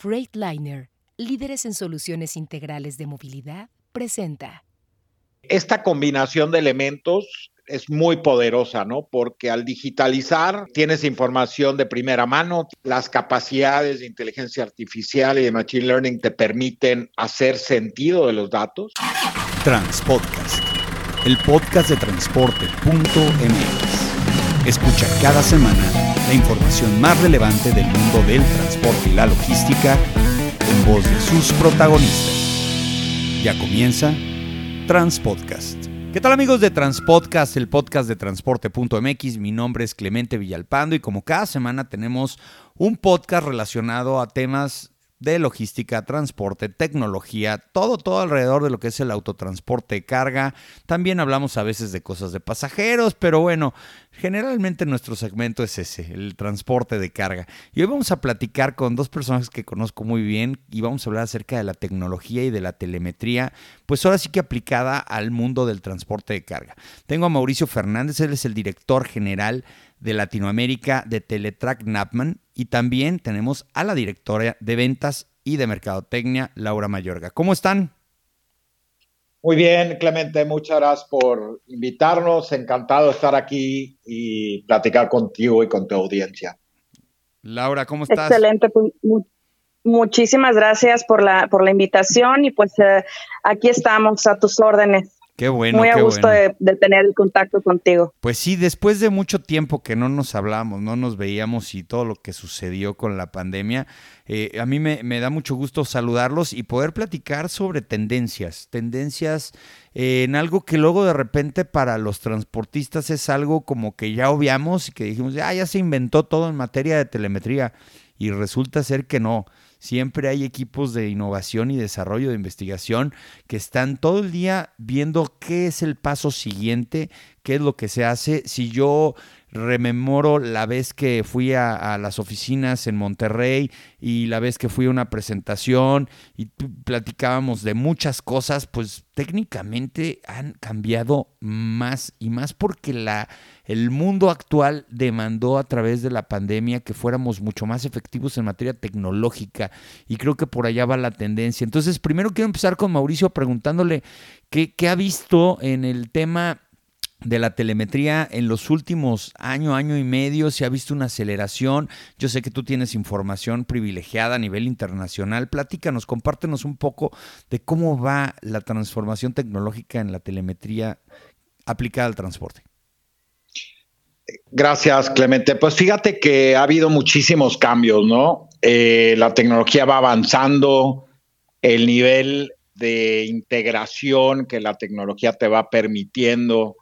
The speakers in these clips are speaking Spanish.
Freightliner, líderes en soluciones integrales de movilidad, presenta. Esta combinación de elementos es muy poderosa, ¿no? Porque al digitalizar tienes información de primera mano, las capacidades de inteligencia artificial y de machine learning te permiten hacer sentido de los datos. Transpodcast, el podcast de transporte.mx. Escucha cada semana la información más relevante del mundo del transporte y la logística en voz de sus protagonistas. Ya comienza Transpodcast. ¿Qué tal amigos de Transpodcast, el podcast de transporte.mx? Mi nombre es Clemente Villalpando y como cada semana tenemos un podcast relacionado a temas de logística, transporte, tecnología, todo, todo alrededor de lo que es el autotransporte de carga. También hablamos a veces de cosas de pasajeros, pero bueno, generalmente nuestro segmento es ese, el transporte de carga. Y hoy vamos a platicar con dos personas que conozco muy bien y vamos a hablar acerca de la tecnología y de la telemetría, pues ahora sí que aplicada al mundo del transporte de carga. Tengo a Mauricio Fernández, él es el director general de Latinoamérica de Teletrack Napman y también tenemos a la directora de ventas y de mercadotecnia, Laura Mayorga. ¿Cómo están? Muy bien, Clemente, muchas gracias por invitarnos. Encantado de estar aquí y platicar contigo y con tu audiencia. Laura, ¿cómo estás? Excelente, pues, muchísimas gracias por la, por la invitación y pues eh, aquí estamos a tus órdenes. Qué bueno. Muy a gusto de, tener el contacto contigo. Pues sí, después de mucho tiempo que no nos hablamos, no nos veíamos y todo lo que sucedió con la pandemia, eh, a mí me, da mucho gusto saludarlos y poder platicar sobre tendencias, tendencias eh, en algo que luego de repente para los transportistas es algo como que ya obviamos y que dijimos, ah, ya se inventó todo en materia de telemetría y resulta ser que no. Siempre hay equipos de innovación y desarrollo de investigación que están todo el día viendo qué es el paso siguiente, qué es lo que se hace. Si yo rememoro la vez que fui a, las oficinas en Monterrey y la vez que fui a una presentación y platicábamos de muchas cosas, pues técnicamente han cambiado más y más porque la, el mundo actual demandó a través de la pandemia que fuéramos mucho más efectivos en materia tecnológica y creo que por allá va la tendencia. Entonces, primero quiero empezar con Mauricio preguntándole qué, qué ha visto en el tema de la telemetría en los últimos año, año y medio se ha visto una aceleración. Yo sé que tú tienes información privilegiada a nivel internacional. Platícanos, compártenos un poco de cómo va la transformación tecnológica en la telemetría aplicada al transporte. Gracias, Clemente. Pues fíjate que ha habido muchísimos cambios, ¿no? Eh, la tecnología va avanzando, el nivel de integración que la tecnología te va permitiendo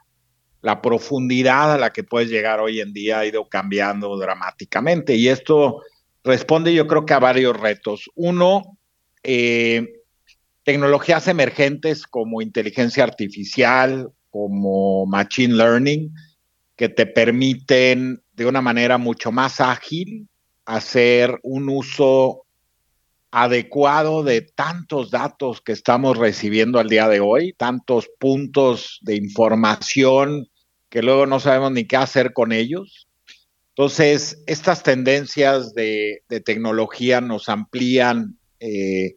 la profundidad a la que puedes llegar hoy en día ha ido cambiando dramáticamente y esto responde yo creo que a varios retos. Uno, eh, tecnologías emergentes como inteligencia artificial, como machine learning, que te permiten de una manera mucho más ágil hacer un uso adecuado de tantos datos que estamos recibiendo al día de hoy, tantos puntos de información que luego no sabemos ni qué hacer con ellos. Entonces, estas tendencias de, tecnología nos amplían eh,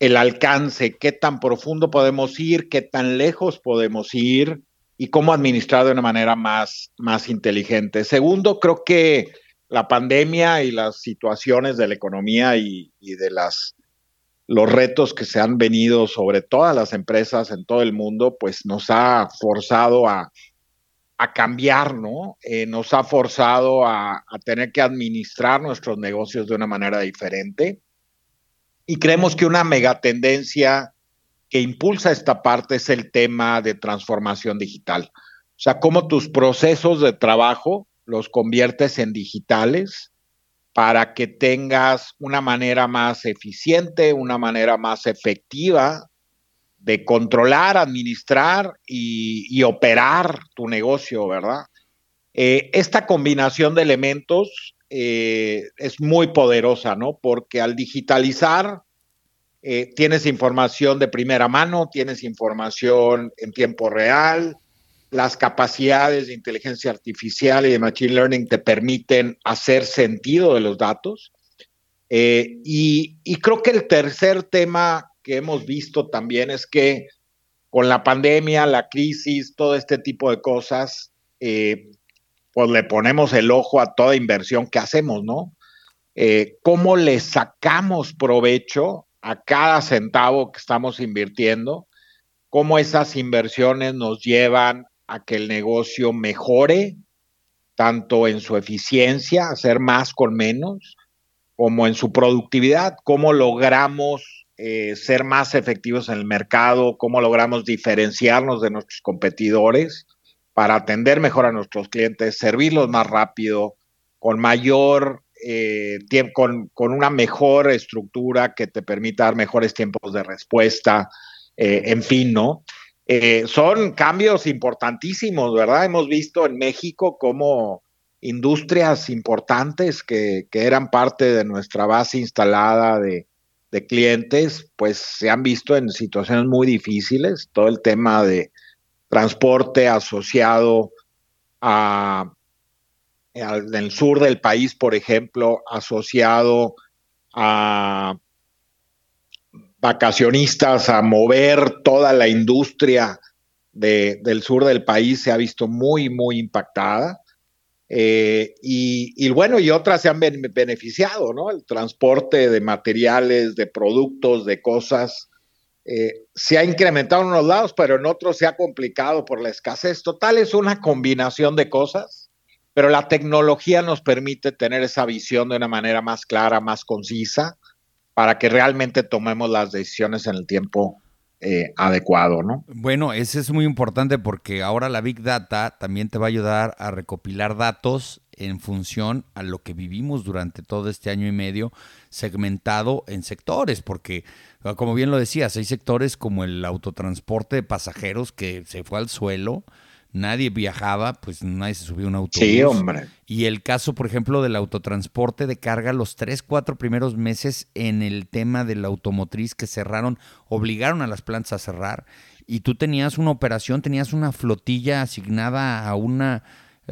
el alcance, qué tan profundo podemos ir, qué tan lejos podemos ir y cómo administrar de una manera más, más inteligente. Segundo, creo que la pandemia y las situaciones de la economía y, de las los retos que se han venido sobre todas las empresas en todo el mundo, pues nos ha forzado a, cambiar, ¿no? Eh, nos ha forzado a, a, tener que administrar nuestros negocios de una manera diferente. Y creemos que una megatendencia que impulsa esta parte es el tema de transformación digital. O sea, cómo tus procesos de trabajo los conviertes en digitales para que tengas una manera más eficiente, una manera más efectiva de controlar, administrar y, operar tu negocio, ¿verdad? Eh, esta combinación de elementos eh, es muy poderosa, ¿no? Porque al digitalizar eh, tienes información de primera mano, tienes información en tiempo real, las capacidades de inteligencia artificial y de machine learning te permiten hacer sentido de los datos. Eh, y, creo que el tercer tema que hemos visto también es que con la pandemia, la crisis, todo este tipo de cosas, eh, pues le ponemos el ojo a toda inversión que hacemos, ¿no? Eh, ¿Cómo le sacamos provecho a cada centavo que estamos invirtiendo? ¿Cómo esas inversiones nos llevan a que el negocio mejore, tanto en su eficiencia, hacer más con menos, como en su productividad, cómo logramos eh, ser más efectivos en el mercado, cómo logramos diferenciarnos de nuestros competidores para atender mejor a nuestros clientes, servirlos más rápido, con mayor eh, con, con, una mejor estructura que te permita dar mejores tiempos de respuesta, eh, en fin, ¿no? Son cambios importantísimos, ¿verdad? Hemos visto en México cómo industrias importantes que, eran parte de nuestra base instalada de, clientes, pues se han visto en situaciones muy difíciles. Todo el tema de transporte asociado a en el sur del país, por ejemplo, asociado a vacacionistas, a mover toda la industria del sur del país, se ha visto muy, muy impactada. Eh, y, bueno, y otras se han beneficiado, ¿no? El transporte de materiales, de productos, de cosas, eh, se ha incrementado en unos lados, pero en otros se ha complicado por la escasez. Total, es una combinación de cosas, pero la tecnología nos permite tener esa visión de una manera más clara, más concisa, para que realmente tomemos las decisiones en el tiempo eh, adecuado, ¿no? Bueno, ese es muy importante porque ahora la Big Data también te va a ayudar a recopilar datos en función a lo que vivimos durante todo este año y medio, segmentado en sectores, porque ah, como bien lo decías, hay sectores como el autotransporte de pasajeros que se fue al suelo, nadie viajaba, pues nadie se subió a un autobús. Sí, hombre. Y el caso, por ejemplo, del autotransporte de carga, los tres, cuatro primeros meses en el tema de la automotriz que cerraron, obligaron a las plantas a cerrar. Y tú tenías una operación, tenías una flotilla asignada a una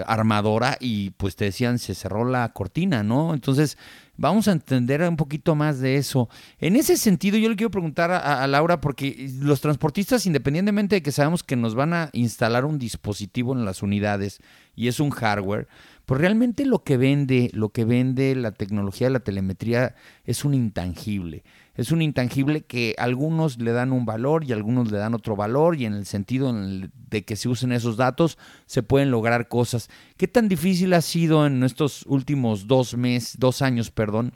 armadora y pues te decían se cerró la cortina, ¿no? Entonces vamos a entender un poquito más de eso. En ese sentido yo le quiero preguntar a, Laura porque los transportistas independientemente de que sabemos que nos van a instalar un dispositivo en las unidades y es un hardware, pues realmente lo que vende, lo que vende la tecnología de la telemetría es un intangible es un intangible que algunos le dan un valor y algunos le dan otro valor y en el sentido de que se usen esos datos se pueden lograr cosas. ¿Qué tan difícil ha sido en estos últimos dos meses, dos años, perdón?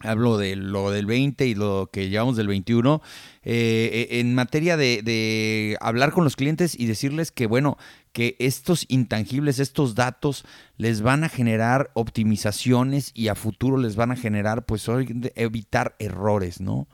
Hablo de lo del 20 y lo que llevamos del 21, eh, eh, en materia de, de hablar con los clientes y decirles que, bueno, que estos intangibles, estos datos les van a generar optimizaciones y a futuro les van a generar, pues, evitar errores, ¿no?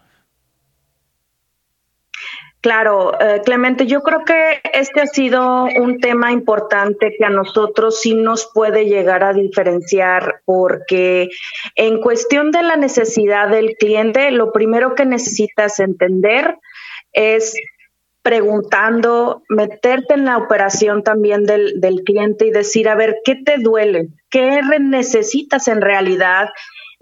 Claro, eh, Clemente, yo creo que este ha sido un tema importante que a nosotros sí nos puede llegar a diferenciar porque en cuestión de la necesidad del cliente, lo primero que necesitas entender es preguntando, meterte en la operación también del, del, cliente y decir, a ver, ¿qué te duele? ¿Qué necesitas en realidad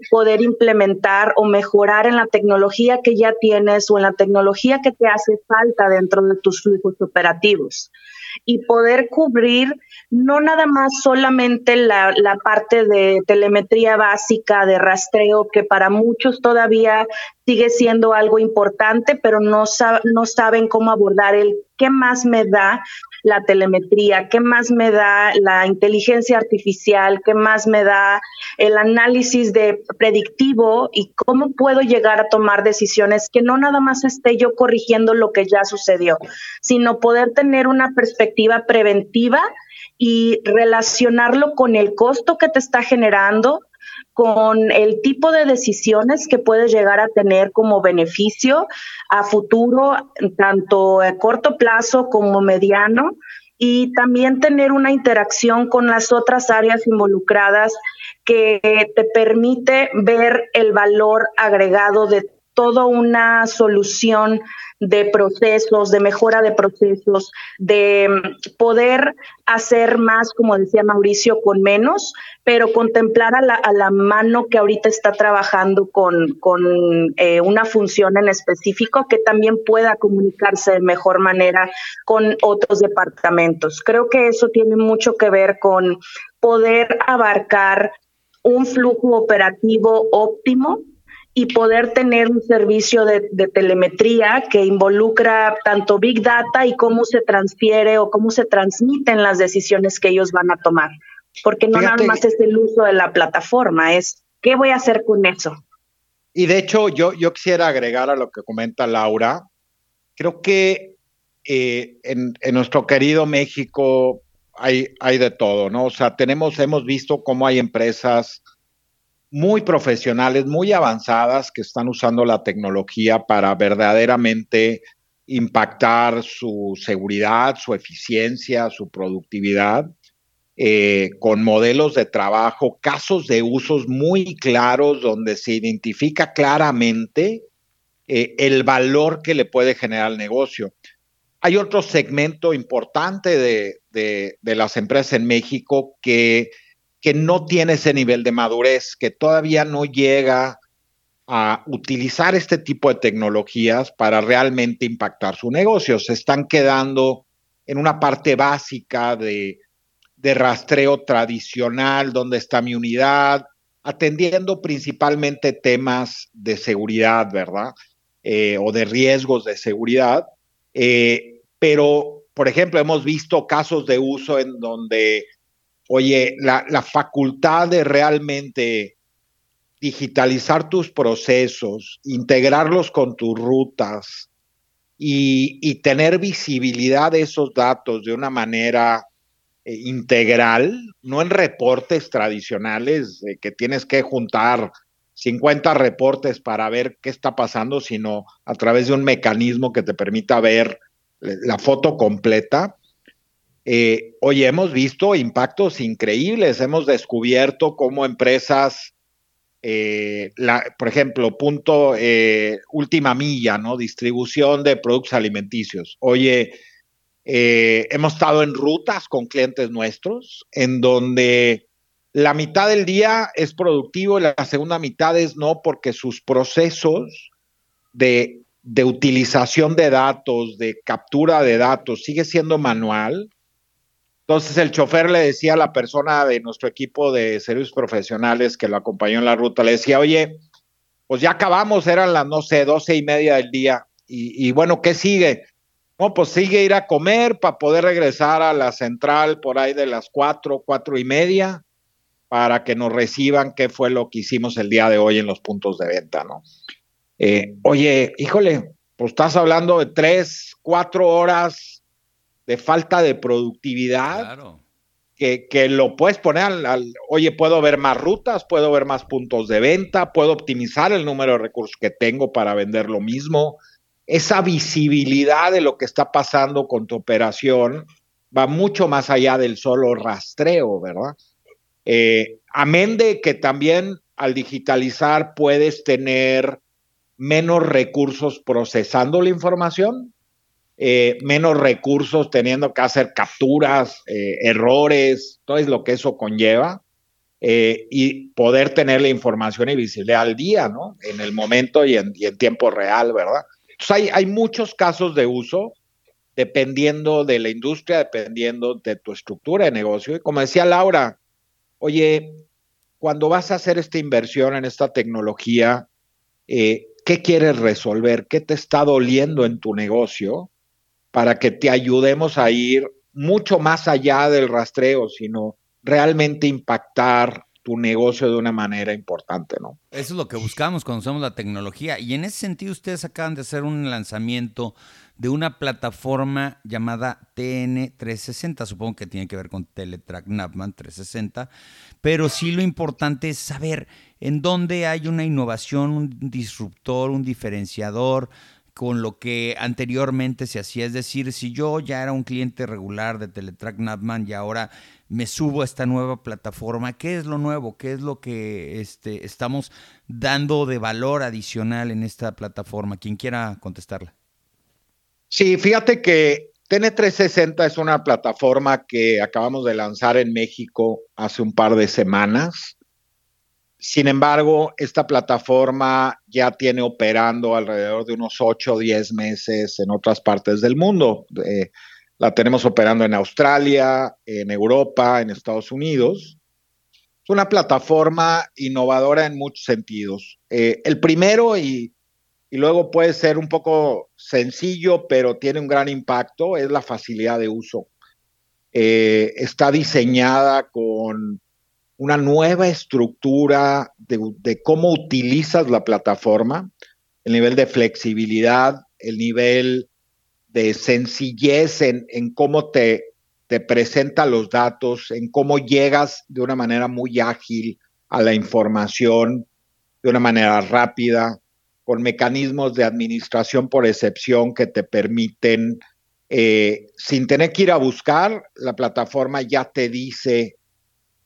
poder implementar o mejorar en la tecnología que ya tienes o en la tecnología que te hace falta dentro de tus flujos operativos? y poder cubrir no nada más solamente la, parte de telemetría básica, de rastreo, que para muchos todavía sigue siendo algo importante, pero no, no saben cómo abordar el qué más me da la telemetría, qué más me da la inteligencia artificial, qué más me da el análisis de predictivo y cómo puedo llegar a tomar decisiones que no nada más esté yo corrigiendo lo que ya sucedió, sino poder tener una perspectiva preventiva y relacionarlo con el costo que te está generando, con el tipo de decisiones que puedes llegar a tener como beneficio a futuro, tanto a corto plazo como mediano, y también tener una interacción con las otras áreas involucradas que te permite ver el valor agregado de toda una solución de procesos, de mejora de procesos, de mm, poder hacer más, como decía Mauricio, con menos, pero contemplar a la, a la mano que ahorita está trabajando con, con eh, una función en específico que también pueda comunicarse de mejor manera con otros departamentos. Creo que eso tiene mucho que ver con poder abarcar un flujo operativo óptimo y poder tener un servicio de, telemetría que involucra tanto Big Data y cómo se transfiere o cómo se transmiten las decisiones que ellos van a tomar. Porque no nada más es el uso de la plataforma, es qué voy a hacer con eso. Y de hecho, yo, yo quisiera agregar a lo que comenta Laura, creo que eh, en, en, nuestro querido México hay, hay de todo, ¿no? O sea, tenemos, hemos visto cómo hay empresas muy profesionales, muy avanzadas que están usando la tecnología para verdaderamente impactar su seguridad, su eficiencia, su productividad, eh, con modelos de trabajo, casos de usos muy claros donde se identifica claramente eh, el valor que le puede generar al negocio. Hay otro segmento importante de, de las empresas en México que que no tiene ese nivel de madurez, que todavía no llega a utilizar este tipo de tecnologías para realmente impactar su negocio. Se están quedando en una parte básica de, rastreo tradicional, donde está mi unidad, atendiendo principalmente temas de seguridad, ¿verdad? Eh, o de riesgos de seguridad. Eh, pero, por ejemplo, hemos visto casos de uso en donde oye, la, facultad de realmente digitalizar tus procesos, integrarlos con tus rutas y, tener visibilidad de esos datos de una manera eh, integral, no en reportes tradicionales que tienes que juntar 50 reportes para ver qué está pasando, sino a través de un mecanismo que te permita ver la foto completa. Eh, oye, hemos visto impactos increíbles, hemos descubierto cómo empresas, eh, por ejemplo, punto eh, última milla, ¿no? Distribución de productos alimenticios. Oye, hemos estado en rutas con clientes nuestros en donde la mitad del día es productivo y la segunda mitad es no porque sus procesos de utilización de datos, de captura de datos, sigue siendo manual entonces el chofer le decía a la persona de nuestro equipo de servicios profesionales que lo acompañó en la ruta, le decía, oye, pues ya acabamos, eran las, no sé, doce y media del día. Y, bueno, ¿qué sigue? No, pues sigue ir a comer para poder regresar a la central por ahí de las cuatro, cuatro y media, para que nos reciban qué fue lo que hicimos el día de hoy en los puntos de venta, ¿no? Eh, oye, híjole, pues estás hablando de tres, cuatro horas de falta de productividad. Que, que, lo puedes poner al, oye, puedo ver más rutas, puedo ver más puntos de venta, puedo optimizar el número de recursos que tengo para vender lo mismo. Esa visibilidad de lo que está pasando con tu operación va mucho más allá del solo rastreo, ¿verdad? Eh, amén de que también al digitalizar puedes tener menos recursos procesando la información, eh, menos recursos teniendo que hacer capturas, eh, errores, todo lo que eso conlleva, eh, y poder tener la información y visibilidad al día, ¿no? En el momento y en, tiempo real, ¿verdad? Entonces hay, hay muchos casos de uso dependiendo de la industria, dependiendo de tu estructura de negocio. Y como decía Laura, oye, cuando vas a hacer esta inversión en esta tecnología, ¿qué quieres resolver? ¿Qué te está doliendo en tu negocio? Para que te ayudemos a ir mucho más allá del rastreo, sino realmente impactar tu negocio de una manera importante, ¿no? Eso es lo que buscamos cuando usamos la tecnología. Y en ese sentido, ustedes acaban de hacer un lanzamiento de una plataforma llamada TN360. Supongo que tiene que ver con Teletrack Napman 360. Pero sí lo importante es saber en dónde hay una innovación, un disruptor, un diferenciador, con lo que anteriormente se hacía. Es decir, si yo ya era un cliente regular de Teletrack Napman y ahora me subo a esta nueva plataforma, ¿qué es lo nuevo? ¿Qué es lo que este, estamos dando de valor adicional en esta plataforma? Quien quiera contestarla. Sí, fíjate que TN360 es una plataforma que acabamos de lanzar en México hace un par de semanas. Sin embargo, esta plataforma ya tiene operando alrededor de unos 8 o 10 meses en otras partes del mundo. Eh, la tenemos operando en Australia, en Europa, en Estados Unidos. Es una plataforma innovadora en muchos sentidos. Eh, el primero, y, luego puede ser un poco sencillo, pero tiene un gran impacto, es la facilidad de uso. Eh, está diseñada con una nueva estructura de, cómo utilizas la plataforma, el nivel de flexibilidad, el nivel de sencillez en, cómo te, te presenta los datos, en cómo llegas de una manera muy ágil a la información, de una manera rápida, con mecanismos de administración por excepción que te permiten, eh, sin tener que ir a buscar, la plataforma ya te dice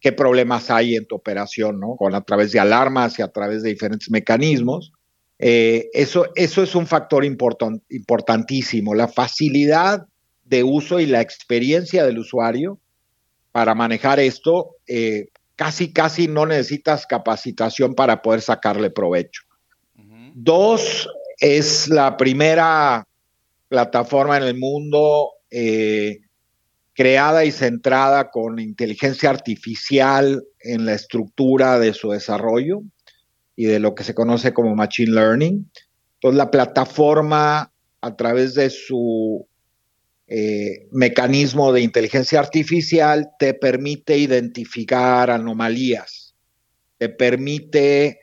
qué problemas hay en tu operación, ¿no? Con a través de alarmas y a través de diferentes mecanismos. Eh, eso, eso es un factor importantísimo, la facilidad de uso y la experiencia del usuario para manejar esto. Eh, casi, casi no necesitas capacitación para poder sacarle provecho. Dos, es la primera plataforma en el mundo eh, creada y centrada con inteligencia artificial en la estructura de su desarrollo y de lo que se conoce como Machine Learning. Entonces, la plataforma, a través de su eh, mecanismo de inteligencia artificial, te permite identificar anomalías, te permite,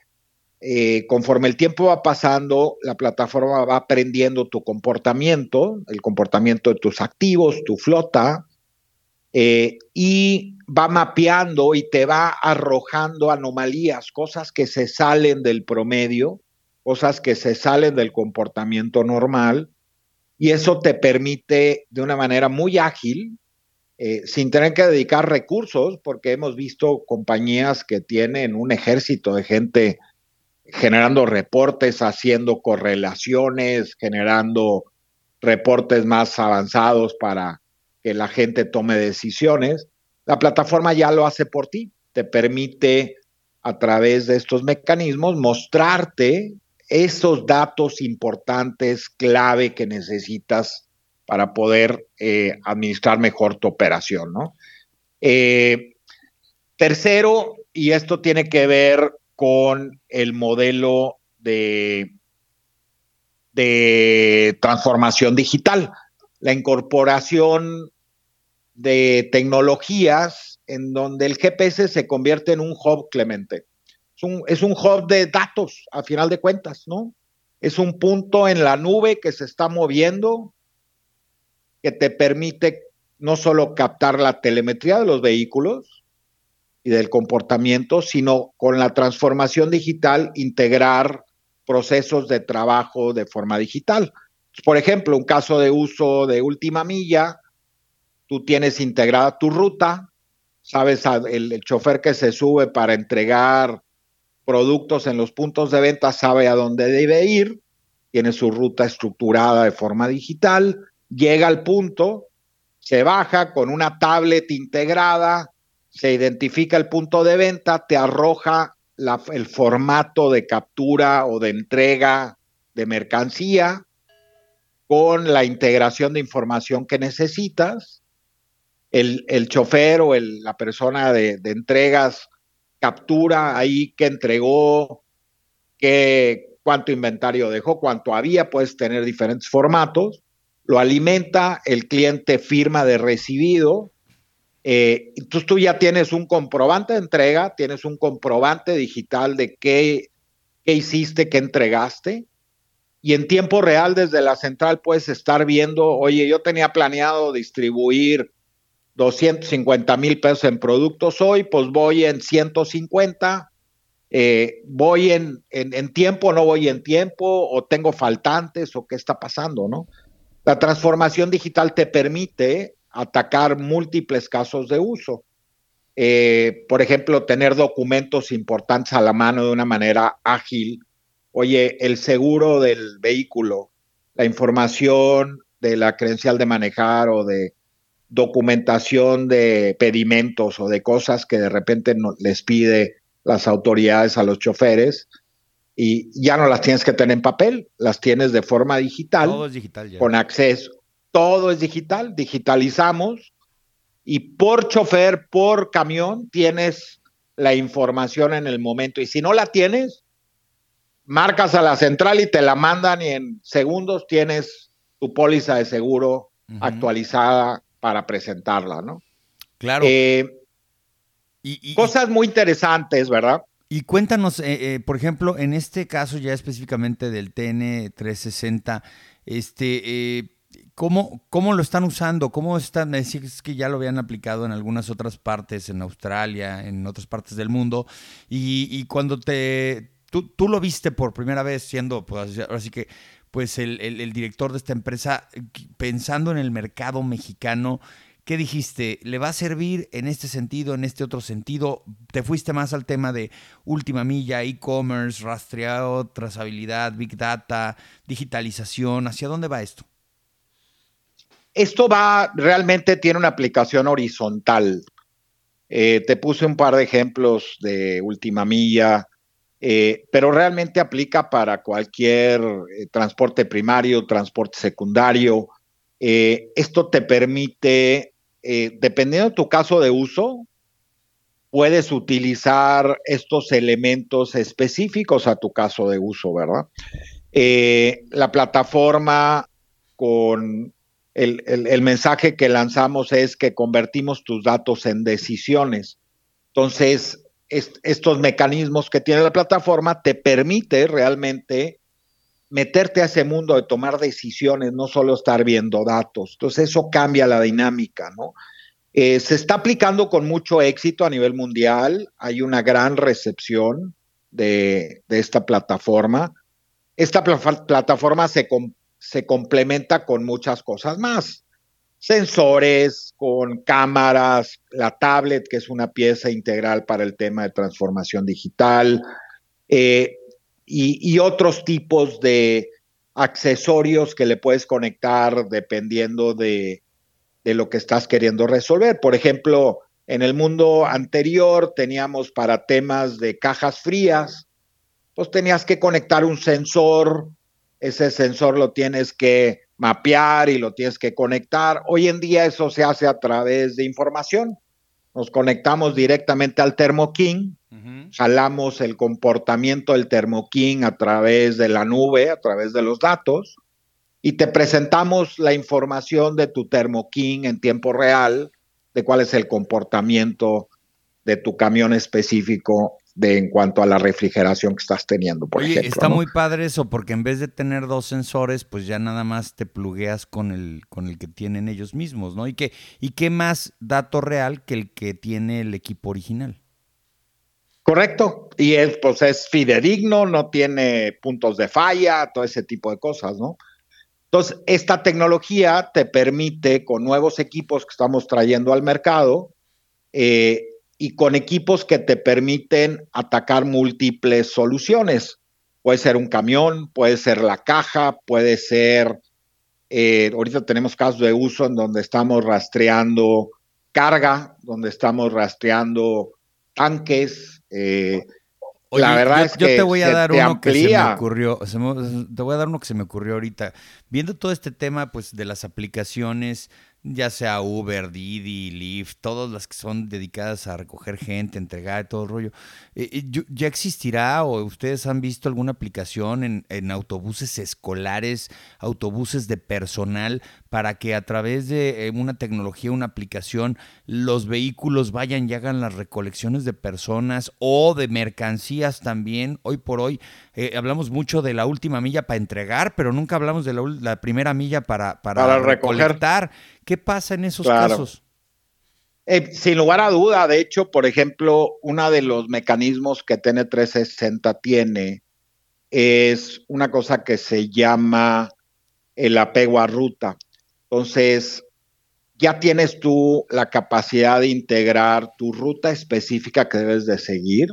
eh, conforme el tiempo va pasando, la plataforma va aprendiendo tu comportamiento, el comportamiento de tus activos, tu flota, eh, y va mapeando y te va arrojando anomalías, cosas que se salen del promedio, cosas que se salen del comportamiento normal, y eso te permite de una manera muy ágil, eh, sin tener que dedicar recursos, porque hemos visto compañías que tienen un ejército de gente generando reportes, haciendo correlaciones, generando reportes más avanzados para que la gente tome decisiones. La plataforma ya lo hace por ti, te permite a través de estos mecanismos mostrarte esos datos importantes, clave que necesitas para poder eh, administrar mejor tu operación. ¿no? Eh, tercero, y esto tiene que ver con el modelo de, de transformación digital, la incorporación de tecnologías en donde el GPS se convierte en un hub, Clemente. Es un, es hub de datos, a final de cuentas, ¿no? Es un punto en la nube que se está moviendo, que te permite no solo captar la telemetría de los vehículos y del comportamiento, sino con la transformación digital integrar procesos de trabajo de forma digital. Por ejemplo, un caso de uso de última milla, tú tienes integrada tu ruta, sabes el, chofer que se sube para entregar productos en los puntos de venta sabe a dónde debe ir, tiene su ruta estructurada de forma digital, llega al punto, se baja con una tablet integrada, se identifica el punto de venta, te arroja el formato de captura o de entrega de mercancía con la integración de información que necesitas el, chofer o la persona de, entregas captura ahí que entregó, qué, cuánto inventario dejó, cuánto había, puedes tener diferentes formatos, lo alimenta, el cliente firma de recibido, eh, entonces tú ya tienes un comprobante de entrega, tienes un comprobante digital de qué, qué hiciste, qué entregaste, y en tiempo real desde la central puedes estar viendo, oye, yo tenía planeado distribuir 250 mil pesos en productos hoy, pues voy en 150, eh, voy en, en, tiempo, no voy en tiempo, o tengo faltantes, o qué está pasando, ¿no? La transformación digital te permite atacar múltiples casos de uso. Eh, por ejemplo, tener documentos importantes a la mano de una manera ágil. Oye, el seguro del vehículo, la información de la credencial de manejar o de documentación de pedimentos o de cosas que de repente les pide las autoridades a los choferes y ya no las tienes que tener en papel, las tienes de forma digital. Todo es digital ya. Con acceso. Todo es digital, digitalizamos y por chofer, por camión, tienes la información en el momento. Y si no la tienes, marcas a la central y te la mandan y en segundos tienes tu póliza de seguro actualizada para presentarla, ¿no? Claro. Eh, y, cosas muy interesantes, ¿verdad? Y cuéntanos, eh, eh, por ejemplo, en este caso ya específicamente del TN 360, este, ¿cómo, ¿cómo, lo están usando? ¿Cómo están? Me decís que ya lo habían aplicado en algunas otras partes, en Australia, en otras partes del mundo, y, cuando te, tú, tú, lo viste por primera vez siendo, pues así que pues el, director de esta empresa, pensando en el mercado mexicano, ¿qué dijiste? ¿Le va a servir en este sentido, en este otro sentido? ¿Te fuiste más al tema de última milla, e-commerce, rastreado, trazabilidad, big data, digitalización? ¿Hacia dónde va esto? Esto va, realmente tiene una aplicación horizontal. Eh, te puse un par de ejemplos de última milla, eh, pero realmente aplica para cualquier eh, transporte primario, transporte secundario. Eh, esto te permite, dependiendo de tu caso de uso, puedes utilizar estos elementos específicos a tu caso de uso, ¿verdad? la plataforma con el, mensaje que lanzamos es que convertimos tus datos en decisiones. Entonces, estos mecanismos que tiene la plataforma te permite realmente meterte a ese mundo de tomar decisiones, no solo estar viendo datos. Entonces eso cambia la dinámica, ¿no? Eh, se está aplicando con mucho éxito a nivel mundial, hay una gran recepción de, esta plataforma. Esta plataforma se, se complementa con muchas cosas más sensores, con cámaras, la tablet, que es una pieza integral para el tema de transformación digital, eh, y, otros tipos de accesorios que le puedes conectar dependiendo de, de lo que estás queriendo resolver. Por ejemplo, en el mundo anterior teníamos para temas de cajas frías, pues tenías que conectar un sensor, ese sensor lo tienes que mapear y lo tienes que conectar. Hoy en día eso se hace a través de información. Nos conectamos directamente al ThermoKing, jalamos el comportamiento del ThermoKing a través de la nube, a través de los datos, y te presentamos la información de tu ThermoKing en tiempo real, de cuál es el comportamiento de tu camión específico de en cuanto a la refrigeración que estás teniendo, por Oye, Está muy padre eso, porque en vez de tener dos sensores, pues ya nada más te plugueas con el, con el que tienen ellos mismos, ¿no? ¿Y qué, ¿Y qué más dato real que el que tiene el equipo original? Correcto. Y es, pues es fidedigno, no tiene puntos de falla, todo ese tipo de cosas, ¿no? Entonces, esta tecnología te permite, con nuevos equipos que estamos trayendo al mercado, eh, y con equipos que te permiten atacar múltiples soluciones. Puede ser un camión, puede ser la caja, puede ser, eh, ahorita tenemos casos de uso en donde estamos rastreando carga, donde estamos rastreando tanques. Eh, la verdad es que yo te voy a dar uno que se me ocurrió, te voy a dar uno que se me ocurrió ahorita. Viendo todo este tema, pues, de las aplicaciones ya sea Uber, Didi, Lyft, todas las que son dedicadas a recoger gente, entregar todo el rollo. Eh, eh, ¿Ya existirá o ustedes han visto alguna aplicación en, en, autobuses escolares, autobuses de personal, para que a través de eh, una tecnología, una aplicación, los vehículos vayan y hagan las recolecciones de personas o de mercancías también? Hoy por hoy hablamos mucho de la última milla para entregar, pero nunca hablamos de la, primera milla para, para, recolectar. ¿Qué pasa en esos casos? Eh, sin lugar a duda, de hecho, por ejemplo, uno de los mecanismos que TN360 tiene es una cosa que se llama el apego a ruta. Entonces, ya tienes tú la capacidad de integrar tu ruta específica que debes de seguir.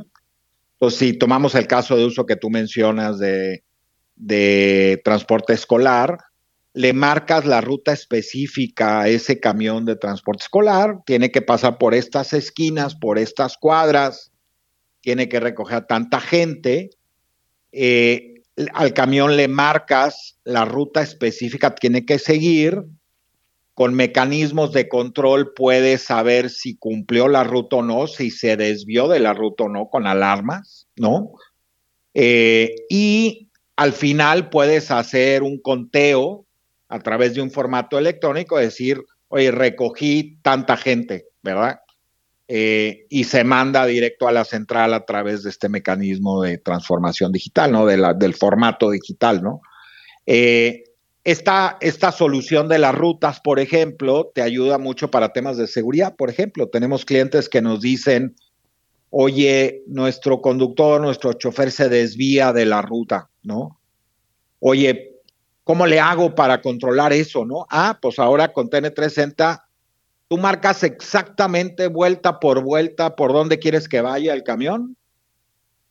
Entonces, si tomamos el caso de uso que tú mencionas de, transporte escolar, le marcas la ruta específica a ese camión de transporte escolar, tiene que pasar por estas esquinas, por estas cuadras, tiene que recoger a tanta gente. Eh, al camión le marcas la ruta específica tiene que seguir. Con mecanismos de control puedes saber si cumplió la ruta o no, si se desvió de la ruta o no, con alarmas, ¿no? Eh, y al final puedes hacer un conteo a través de un formato electrónico, decir, oye, recogí tanta gente, ¿verdad? Eh, y se manda directo a la central a través de este mecanismo de transformación digital, ¿no? Del formato digital, ¿no? Eh, esta, esta solución de las rutas, por ejemplo, te ayuda mucho para temas de seguridad. Por ejemplo, tenemos clientes que nos dicen, oye, nuestro conductor, nuestro chofer se desvía de la ruta, ¿no? Oye, ¿Cómo le hago para controlar eso, no? Ah, pues ahora con TN360 tú marcas exactamente vuelta por vuelta por dónde quieres que vaya el camión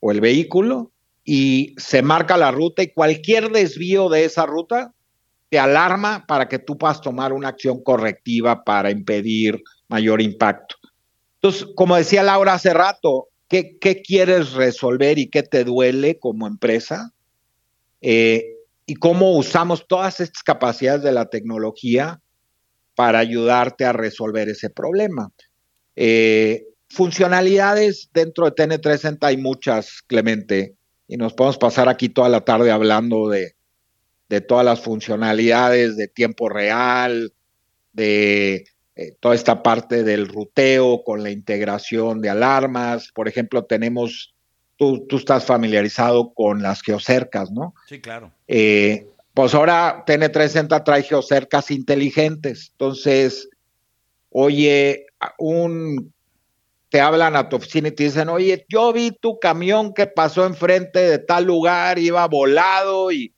o el vehículo y se marca la ruta y cualquier desvío de esa ruta te alarma para que tú puedas tomar una acción correctiva para impedir mayor impacto. Entonces, como decía Laura hace rato, ¿qué, quieres resolver y qué te duele como empresa? Eh, y cómo usamos todas estas capacidades de la tecnología para ayudarte a resolver ese problema. Eh, funcionalidades dentro de TN360 hay muchas, Clemente, y nos podemos pasar aquí toda la tarde hablando de, de todas las funcionalidades de tiempo real, de eh, toda esta parte del ruteo con la integración de alarmas. Por ejemplo, tenemos tú, estás familiarizado con las geocercas, ¿no? Sí, claro. Eh, pues ahora TN360 trae geocercas inteligentes. Entonces, oye, un te hablan a tu oficina y te dicen, oye, yo vi tu camión que pasó enfrente de tal lugar, iba volado y,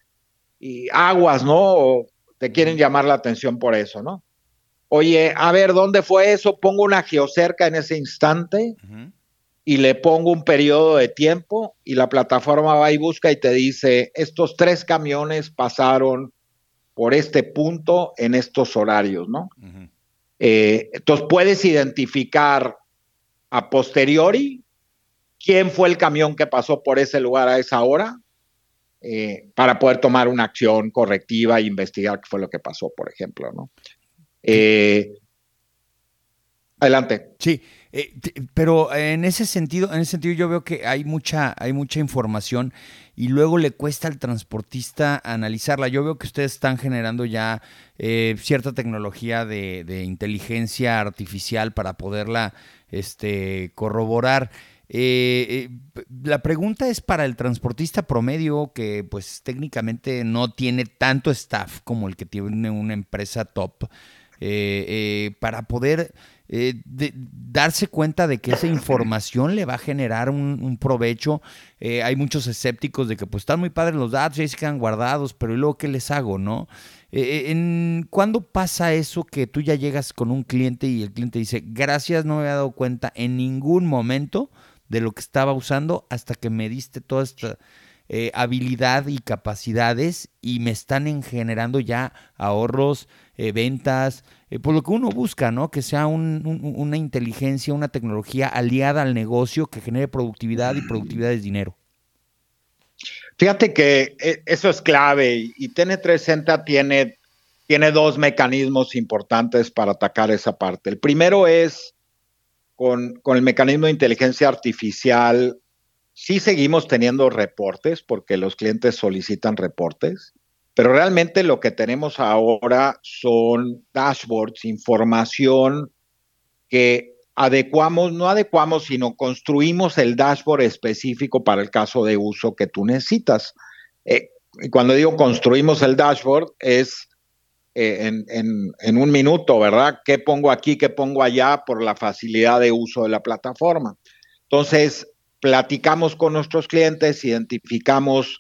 aguas, ¿no? O te quieren llamar la atención por eso, ¿no? Oye, a ver, ¿dónde fue eso? Pongo una geocerca en ese instante y le pongo un periodo de tiempo y la plataforma va y busca y te dice, estos tres camiones pasaron por este punto en estos horarios, ¿no? Eh, entonces puedes identificar a posteriori quién fue el camión que pasó por ese lugar a esa hora eh, para poder tomar una acción correctiva e investigar qué fue lo que pasó, por ejemplo, ¿no? Eh, adelante. Sí. Eh, pero en ese sentido, en ese sentido yo veo que hay mucha, hay mucha información y luego le cuesta al transportista analizarla. Yo veo que ustedes están generando ya eh, cierta tecnología de, inteligencia artificial para poderla este, corroborar. Eh, la pregunta es para el transportista promedio que pues técnicamente no tiene tanto staff como el que tiene una empresa top, para poder eh, darse cuenta de que esa información le va a generar un, provecho. Eh, hay muchos escépticos de que pues están muy padres los datos, y se quedan guardados, pero ¿y luego qué les hago, no? Eh, ¿Cuándo pasa eso que tú ya llegas con un cliente y el cliente dice, gracias, no me había dado cuenta en ningún momento de lo que estaba usando hasta que me diste toda esta habilidad y capacidades y me están generando ya ahorros, ventas, eh, por lo que uno busca, ¿no? Que sea una inteligencia, una tecnología aliada al negocio que genere productividad y productividad es dinero. Fíjate que eh, eso es clave y TN360 tiene, tiene dos mecanismos importantes para atacar esa parte. El primero es con, el mecanismo de inteligencia artificial, sí seguimos teniendo reportes porque los clientes solicitan reportes pero realmente lo que tenemos ahora son dashboards, información que adecuamos, no adecuamos, sino construimos el dashboard específico para el caso de uso que tú necesitas. Eh, y cuando digo construimos el dashboard, es eh, en, un minuto, ¿verdad? ¿Qué pongo aquí, qué pongo allá por la facilidad de uso de la plataforma? Entonces, platicamos con nuestros clientes, identificamos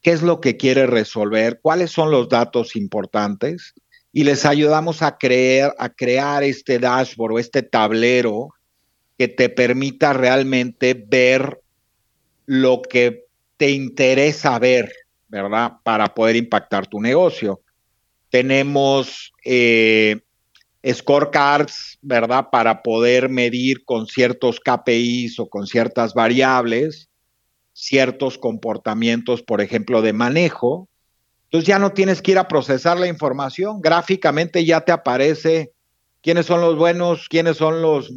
qué es lo que quiere resolver, cuáles son los datos importantes y les ayudamos a, creer, a crear este dashboard o este tablero que te permita realmente ver lo que te interesa ver, ¿verdad? Para poder impactar tu negocio tenemos eh, scorecards, ¿verdad? Para poder medir con ciertos KPIs o con ciertas variables ciertos comportamientos, por ejemplo, de manejo. Entonces ya no tienes que ir a procesar la información, gráficamente ya te aparece quiénes son los buenos, quiénes son los,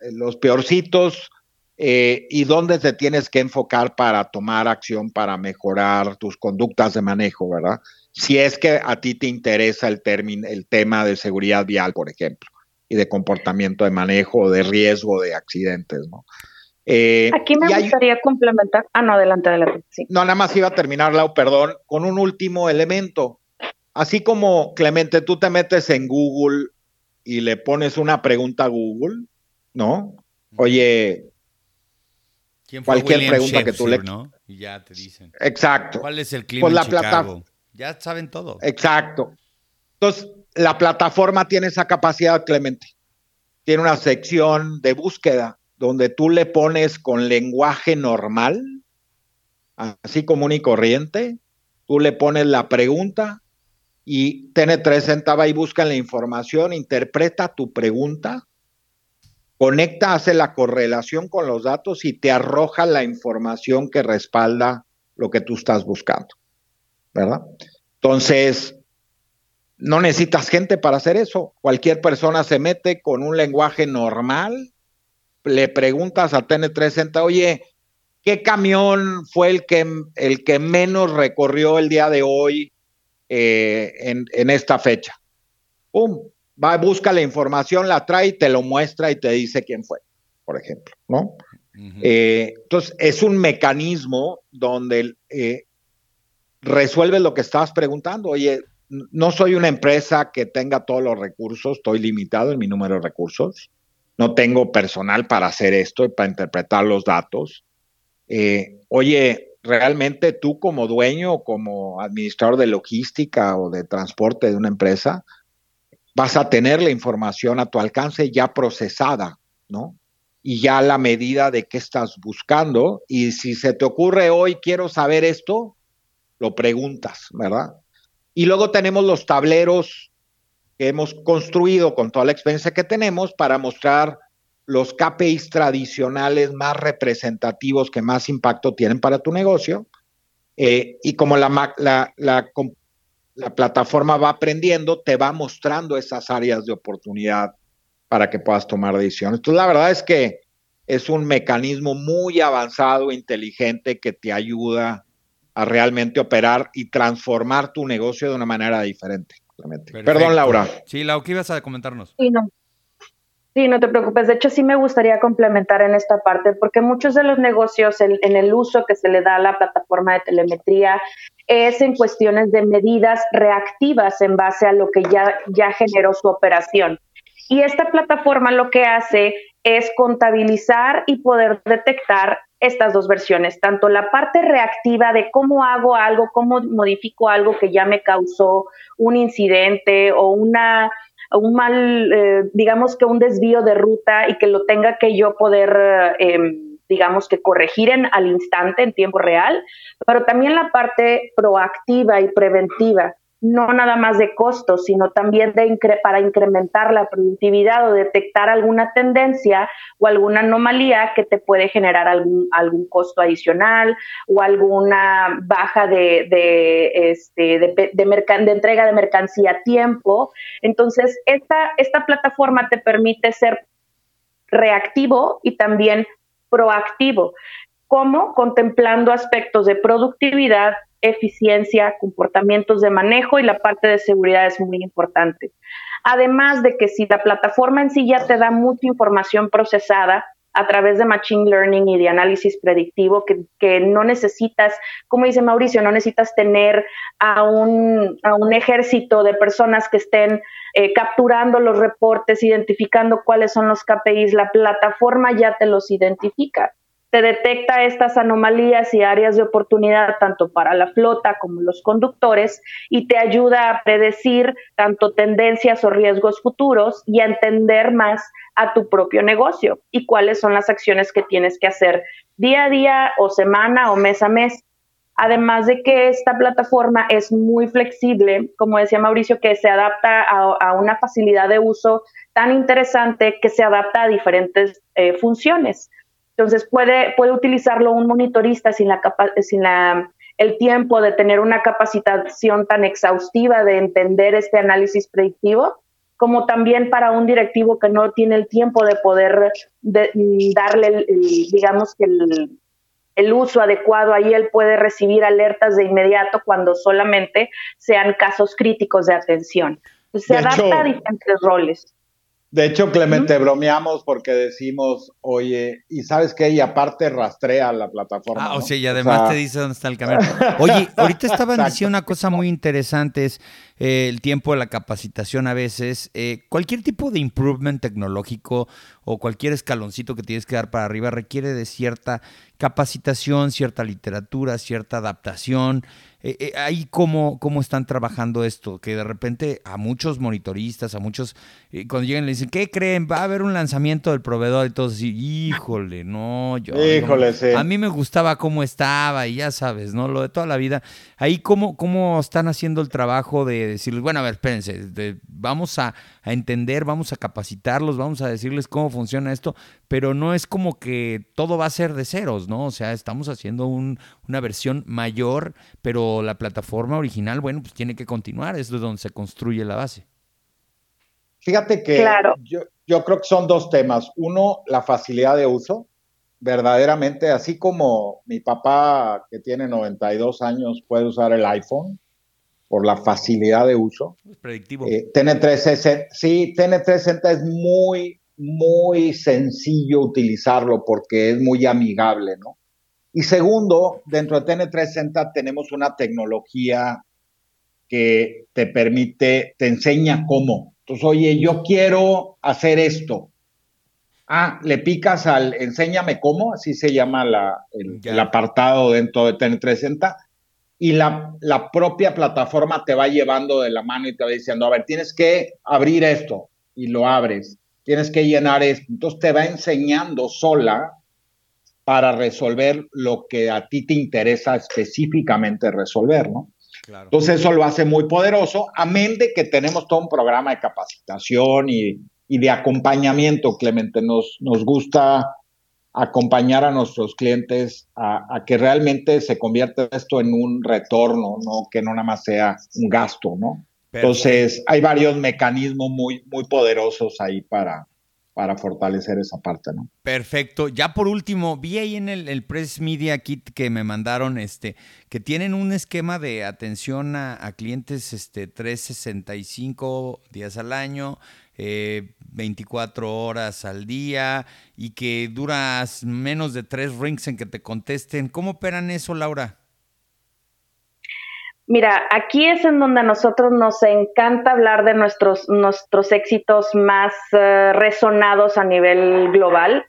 eh, peorcitos eh, y dónde te tienes que enfocar para tomar acción para mejorar tus conductas de manejo, ¿verdad? Si es que a ti te interesa el, término, el tema de seguridad vial, por ejemplo, y de comportamiento de manejo, de riesgo de accidentes, ¿no? Eh, Aquí me gustaría complementar. Ah, no, adelante, adelante. No, nada más iba a terminar, Lau, perdón, con un último elemento. Así como, Clemente, tú te metes en Google y le pones una pregunta a Google, ¿no? Oye, cualquier pregunta que tú le... ¿no? Y ya te dicen. Exacto. ¿Cuál es el clima pues en Chicago? Ya saben todo. Exacto. Entonces, la plataforma tiene esa capacidad, Clemente. Tiene una sección de búsqueda donde tú le pones con lenguaje normal, así común y corriente, tú le pones la pregunta y TN3 sentaba y busca la información, interpreta tu pregunta, conecta, hace la correlación con los datos y te arroja la información que respalda lo que tú estás buscando. ¿verdad? Entonces, no necesitas gente para hacer eso. Cualquier persona se mete con un lenguaje normal, le preguntas a TN360, oye, ¿qué camión fue el que, el que menos recorrió el día de hoy eh, en, esta fecha? ¡Pum! Va, busca la información, la trae y te lo muestra y te dice quién fue, por ejemplo, ¿no? Eh, entonces, es un mecanismo donde eh, resuelve lo que estabas preguntando. Oye, no soy una empresa que tenga todos los recursos, estoy limitado en mi número de recursos, no tengo personal para hacer esto y para interpretar los datos. Eh, oye, realmente tú como dueño como administrador de logística o de transporte de una empresa, vas a tener la información a tu alcance ya procesada, ¿no? Y ya la medida de qué estás buscando. Y si se te ocurre hoy, quiero saber esto, lo preguntas, ¿verdad? Y luego tenemos los tableros que hemos construido con toda la experiencia que tenemos para mostrar los KPIs tradicionales más representativos que más impacto tienen para tu negocio. Eh, y como la, la, la, la plataforma va aprendiendo, te va mostrando esas áreas de oportunidad para que puedas tomar decisiones. Entonces, la verdad es que es un mecanismo muy avanzado, inteligente, que te ayuda a realmente operar y transformar tu negocio de una manera diferente. Perdón, Laura. Sí, Laura, ¿qué ibas a comentarnos? Sí, no. Sí, no te preocupes. De hecho, sí me gustaría complementar en esta parte, porque muchos de los negocios en, en, el uso que se le da a la plataforma de telemetría es en cuestiones de medidas reactivas en base a lo que ya, ya generó su operación. Y esta plataforma lo que hace es contabilizar y poder detectar estas dos versiones, tanto la parte reactiva de cómo hago algo, cómo modifico algo que ya me causó un incidente o una un mal, eh, digamos que un desvío de ruta y que lo tenga que yo poder, em, digamos que corregir en, al instante, en tiempo real, pero también la parte proactiva y preventiva no nada más de costos, sino también de para incrementar la productividad o detectar alguna tendencia o alguna anomalía que te puede generar algún, algún costo adicional o alguna baja de, de, este, de, de, entrega de mercancía a tiempo. Entonces, esta, esta plataforma te permite ser reactivo y también proactivo. como Contemplando aspectos de productividad, eficiencia, comportamientos de manejo y la parte de seguridad es muy importante. Además de que si la plataforma en sí ya te da mucha información procesada, a través de Machine Learning y de análisis predictivo, que, no necesitas, como dice Mauricio, no necesitas tener a un, a un ejército de personas que estén eh, capturando los reportes, identificando cuáles son los KPIs, la plataforma ya te los identifica te detecta estas anomalías y áreas de oportunidad tanto para la flota como los conductores y te ayuda a predecir tanto tendencias o riesgos futuros y a entender más a tu propio negocio y cuáles son las acciones que tienes que hacer día a día o semana o mes a mes. Además de que esta plataforma es muy flexible, como decía Mauricio, que se adapta a, una facilidad de uso tan interesante que se adapta a diferentes eh, funciones. Entonces puede, puede utilizarlo un monitorista sin, la, sin la, el tiempo de tener una capacitación tan exhaustiva de entender este análisis predictivo, como también para un directivo que no tiene el tiempo de poder darle, digamos que el, el uso adecuado, ahí él puede recibir alertas de inmediato cuando solamente sean casos críticos de atención. se adapta a diferentes roles. De hecho, Clemente, bromeamos porque decimos, oye, y sabes qué, y aparte rastrea la plataforma. Ah, o sea, y además te dice dónde está el camino. Oye, ahorita estaban diciendo una cosa muy interesante, es eh, el tiempo de la capacitación a veces. Eh, cualquier tipo de improvement tecnológico o cualquier escaloncito que tienes que dar para arriba requiere de cierta capacitación, cierta literatura, cierta adaptación. Eh, ahí cómo, cómo están trabajando esto, que de repente a muchos monitoristas, a muchos, cuando llegan le dicen, ¿qué creen? Va a haber un lanzamiento del proveedor y todos así, híjole, no, yo... Híjole, sí. A mí me gustaba cómo estaba y ya sabes, ¿no? Lo de toda la vida. Ahí cómo, cómo están haciendo el trabajo de decirles, bueno, a ver, espérense, vamos a, a entender, vamos a capacitarlos, vamos a decirles cómo funciona esto, pero no es como que todo va a ser de ceros, ¿no? O sea, estamos haciendo una versión mayor, pero la plataforma original, bueno, pues tiene que continuar, es donde se construye la base. Fíjate que yo, yo creo que son dos temas. Uno, la facilidad de uso. Verdaderamente, así como mi papá, que tiene 92 años, puede usar el iPhone, por la facilidad de uso. Es predictivo. Eh, TN360, sí, TN360 es muy, muy sencillo utilizarlo porque es muy amigable, ¿no? Y segundo, dentro de TN360 tenemos una tecnología que te permite, te enseña cómo. Entonces, oye, yo quiero hacer esto. Ah, le picas al enséñame cómo, así se llama la, el, el apartado dentro de TN360 y la, la, propia plataforma te va llevando de la mano y te va diciendo, a ver, tienes que abrir esto y lo abres, tienes que llenar esto. Entonces te va enseñando sola para resolver lo que a ti te interesa específicamente resolver, ¿no? Entonces eso lo hace muy poderoso, amén de que tenemos todo un programa de capacitación y, y de acompañamiento, Clemente. Nos, nos gusta acompañar a nuestros clientes a, que realmente se convierta esto en un retorno, no que no nada más sea un gasto, ¿no? Entonces, hay varios mecanismos muy, muy poderosos ahí para, para fortalecer esa parte, ¿no? Perfecto. Ya por último, vi ahí en el, el, Press Media Kit que me mandaron, este, que tienen un esquema de atención a, a clientes, este, 365 días al año, 24 eh, horas al día y que duras menos de tres rings en que te contesten. ¿Cómo operan eso, Laura? Mira, aquí es en donde a nosotros nos encanta hablar de nuestros, nuestros éxitos más eh, resonados a nivel global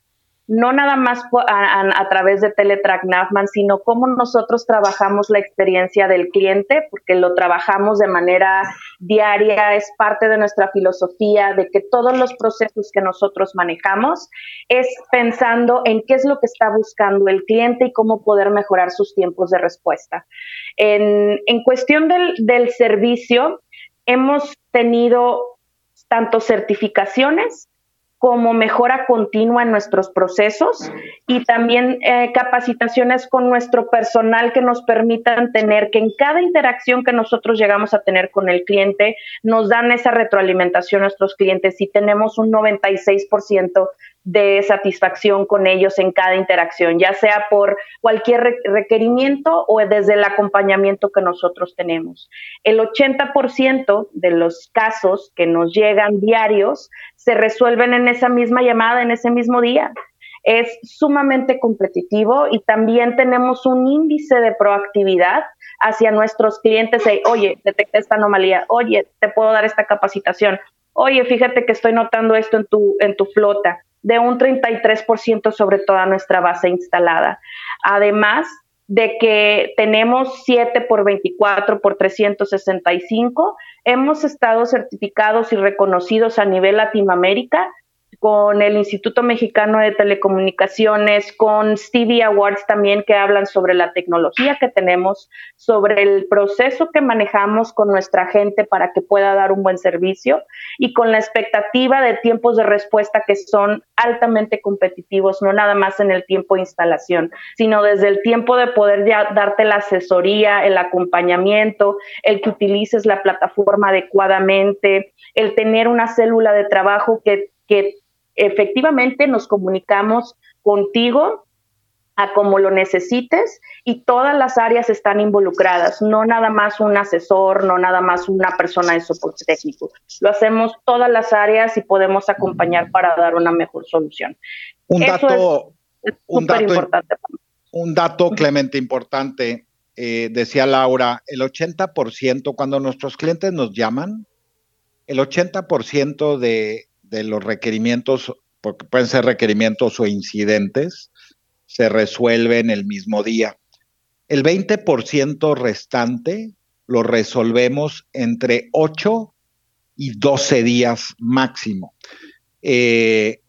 no nada más a, través de Teletrack Navman, sino cómo nosotros trabajamos la experiencia del cliente, porque lo trabajamos de manera diaria, es parte de nuestra filosofía de que todos los procesos que nosotros manejamos es pensando en qué es lo que está buscando el cliente y cómo poder mejorar sus tiempos de respuesta. En, cuestión del, del servicio, hemos tenido tanto certificaciones como mejora continua en nuestros procesos y también eh, capacitaciones con nuestro personal que nos permitan tener que en cada interacción que nosotros llegamos a tener con el cliente nos dan esa retroalimentación a nuestros clientes. Y tenemos un 96% de satisfacción con ellos en cada interacción, ya sea por cualquier requerimiento o desde el acompañamiento que nosotros tenemos. El 80% de los casos que nos llegan diarios se resuelven en esa misma llamada, en ese mismo día. es sumamente competitivo y también tenemos un índice de proactividad hacia nuestros clientes oye, detecté esta anomalía, oye, te puedo dar esta capacitación, oye, fíjate que estoy notando esto en tu, en tu flota, de un 33% sobre toda nuestra base instalada. Además de que tenemos 7 por 24 por 365, hemos estado certificados y reconocidos a nivel Latinoamérica con el Instituto Mexicano de Telecomunicaciones, con Stevie Awards también que hablan sobre la tecnología que tenemos, sobre el proceso que manejamos con nuestra gente para que pueda dar un buen servicio y con la expectativa de tiempos de respuesta que son altamente competitivos, no nada más en el tiempo de instalación, sino desde el tiempo de poder ya darte la asesoría, el acompañamiento, el que utilices la plataforma adecuadamente, el tener una célula de trabajo que, que efectivamente nos comunicamos contigo a como lo necesites y todas las áreas están involucradas, no nada más un asesor, no nada más una persona de soporte técnico. Lo hacemos todas las áreas y podemos acompañar para dar una mejor solución. Un dato, un dato, importante. Un dato, Clemente, importante. Eh, decía Laura, el 80%, cuando nuestros clientes nos llaman, el 80% de de los requerimientos, porque pueden ser requerimientos o incidentes, se resuelven el mismo día. El 20% restante lo resolvemos entre 8 y 12 días máximo. Eh,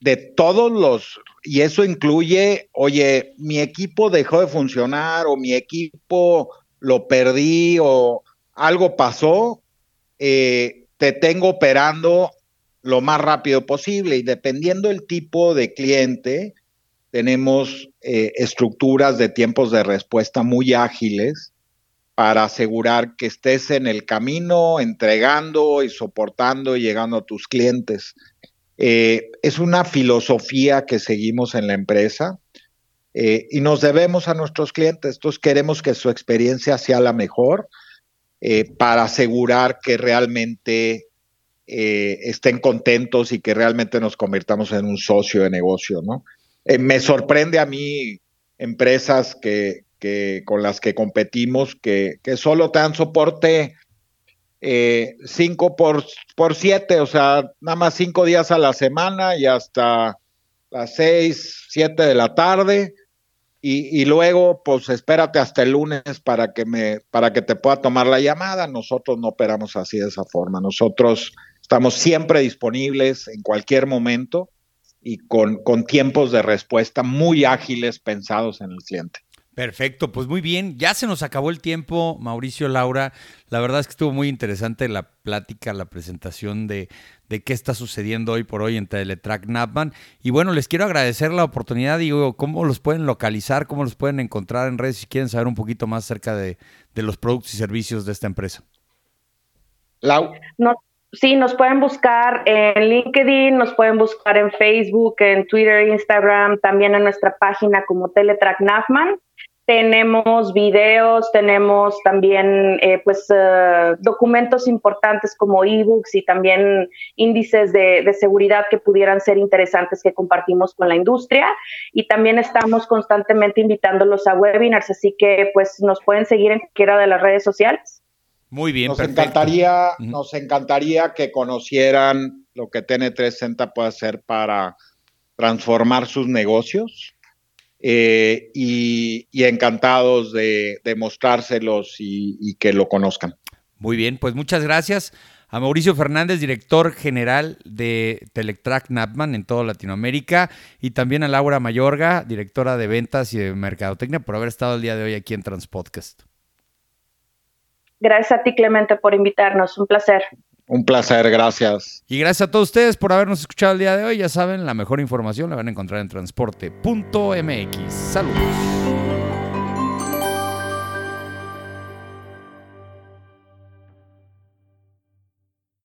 de todos los, y eso incluye, oye, mi equipo dejó de funcionar o mi equipo lo perdí o algo pasó, eh, te tengo operando lo más rápido posible y dependiendo del tipo de cliente, tenemos eh, estructuras de tiempos de respuesta muy ágiles para asegurar que estés en el camino entregando y soportando y llegando a tus clientes. Eh, es una filosofía que seguimos en la empresa eh, y nos debemos a nuestros clientes. Entonces queremos que su experiencia sea la mejor para asegurar que realmente eh, estén contentos y que realmente nos convirtamos en un socio de negocio, ¿no? Eh, me sorprende a mí empresas que, con las que competimos que, solo te dan soporte eh, cinco por, por siete, o sea, nada más cinco días a la semana y hasta las seis, siete de la tarde. Y, y, luego, pues espérate hasta el lunes para que me, para que te pueda tomar la llamada. Nosotros no operamos así de esa forma. Nosotros Estamos siempre disponibles en cualquier momento y con, con tiempos de respuesta muy ágiles pensados en el cliente. Perfecto, pues muy bien. Ya se nos acabó el tiempo, Mauricio Laura. La verdad es que estuvo muy interesante la plática, la presentación de, de qué está sucediendo hoy por hoy en Teletrack Napman. Y bueno, les quiero agradecer la oportunidad. Digo, cómo los pueden localizar, cómo los pueden encontrar en redes si quieren saber un poquito más acerca de, de los productos y servicios de esta empresa. Lau. No, Sí, nos pueden buscar en LinkedIn, nos pueden buscar en Facebook, en Twitter, Instagram, también en nuestra página como Teletrack Nafman. Tenemos videos, tenemos también eh, pues eh, documentos importantes como ebooks y también índices de, de, seguridad que pudieran ser interesantes que compartimos con la industria. Y también estamos constantemente invitándolos a webinars, así que pues nos pueden seguir en cualquiera de las redes sociales. Muy bien, nos encantaría, nos encantaría que conocieran lo que TN360 puede hacer para transformar sus negocios eh, y, encantados de, mostrárselos y, que lo conozcan. Muy bien, pues muchas gracias a Mauricio Fernández, director general de Teletrack Napman en toda Latinoamérica, y también a Laura Mayorga, directora de ventas y de mercadotecnia, por haber estado el día de hoy aquí en Transpodcast. Gracias a ti, Clemente, por invitarnos. Un placer. Un placer, gracias. Y gracias a todos ustedes por habernos escuchado el día de hoy. Ya saben, la mejor información la van a encontrar en transporte.mx. Saludos.